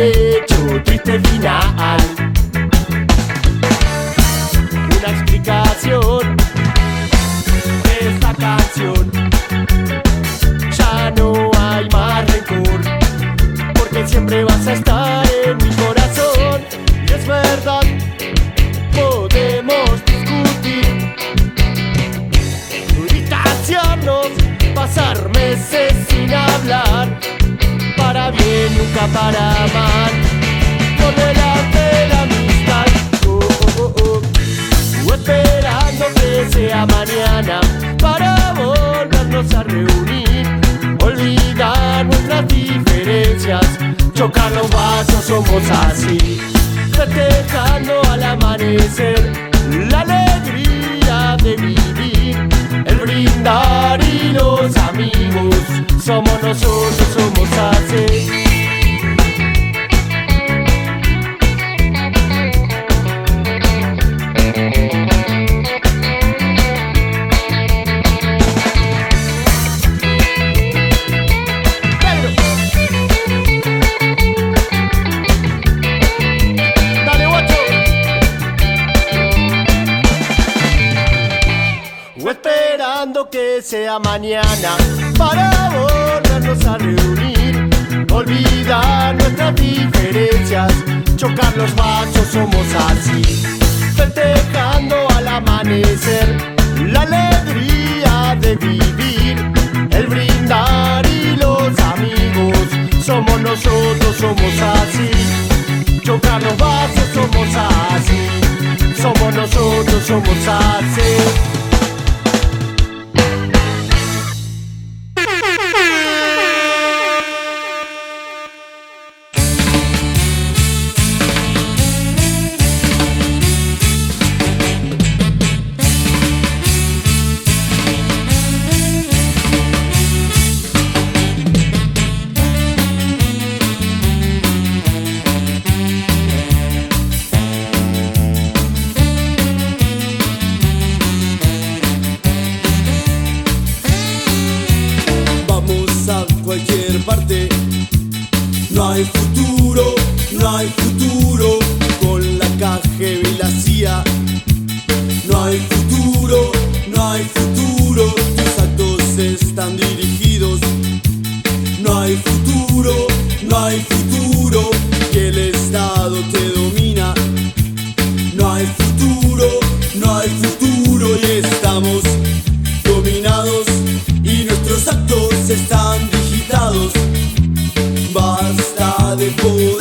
hecho triste final. Basta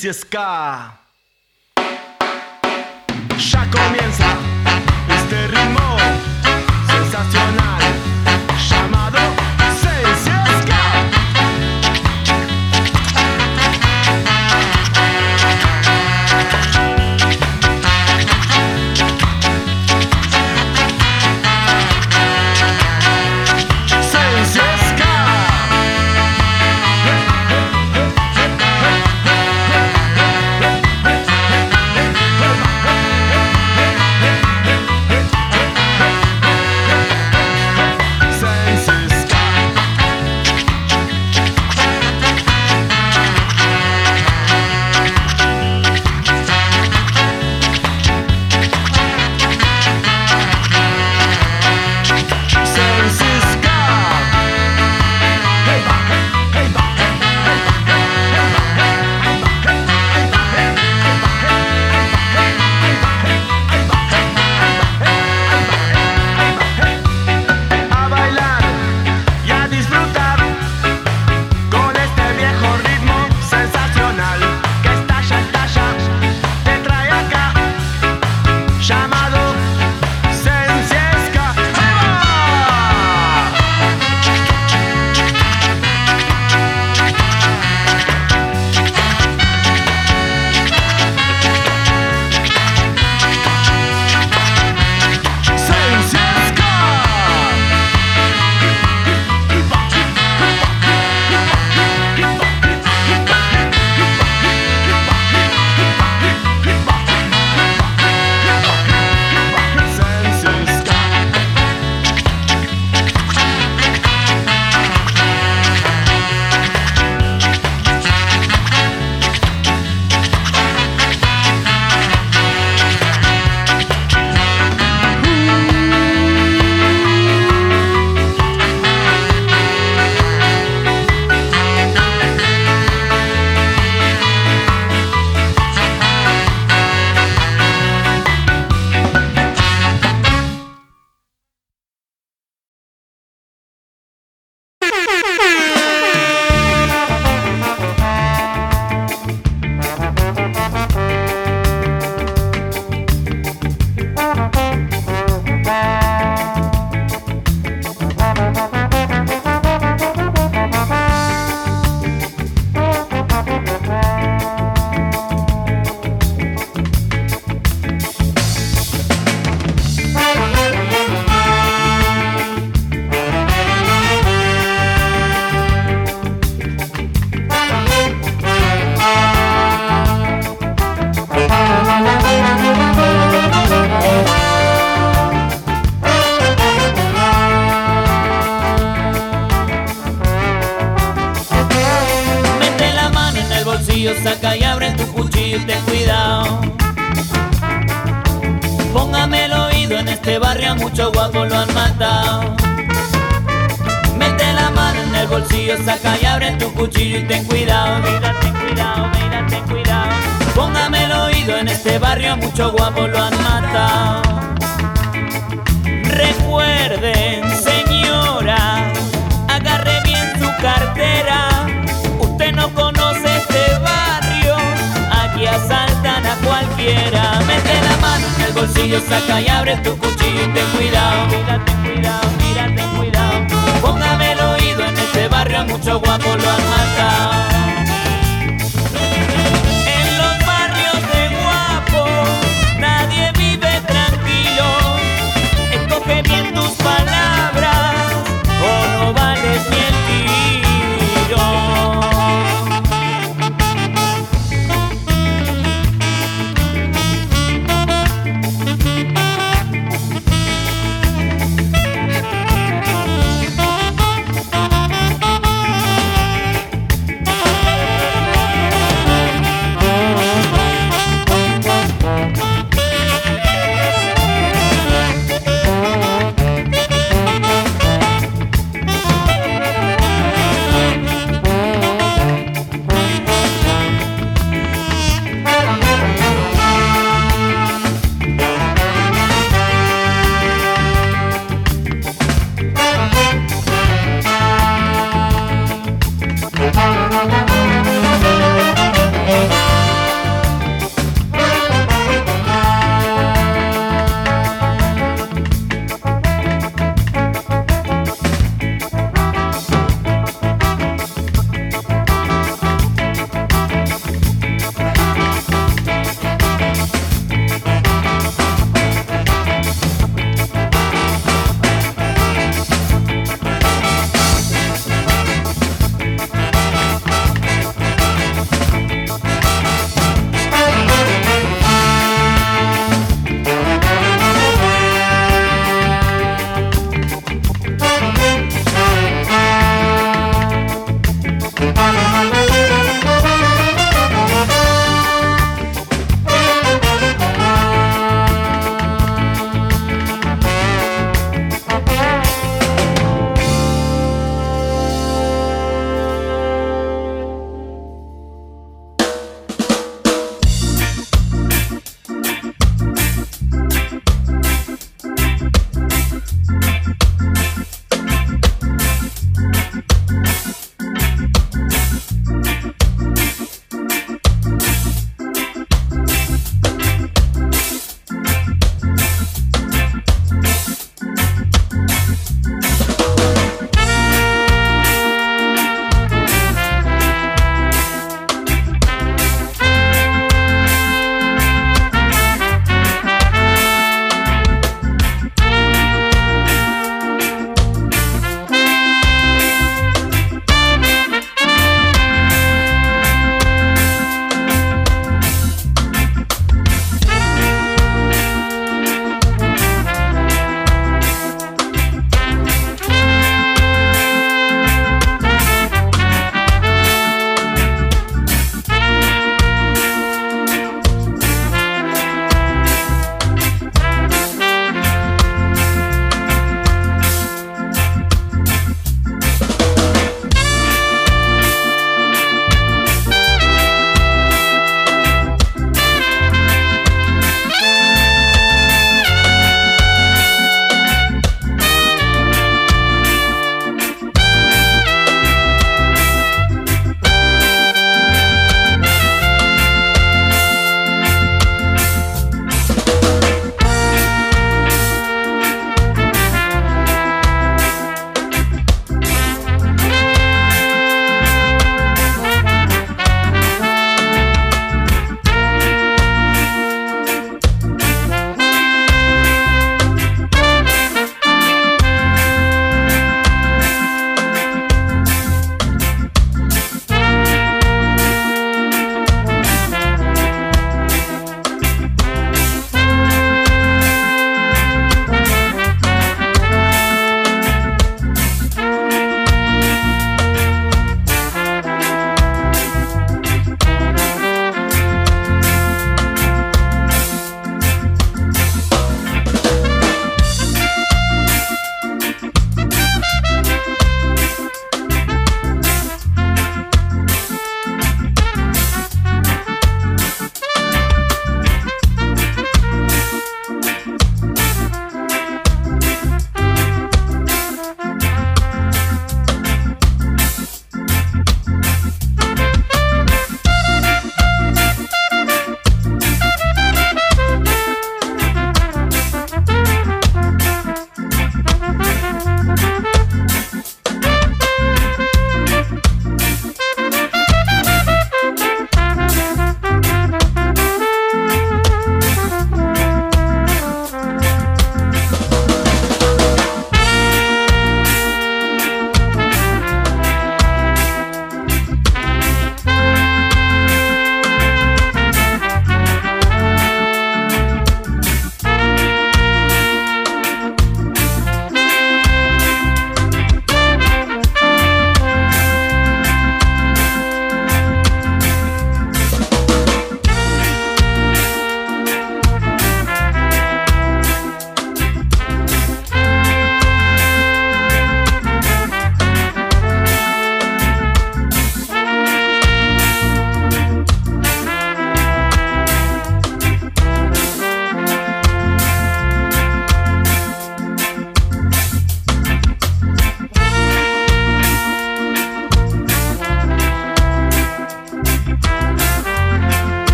ЦСКА,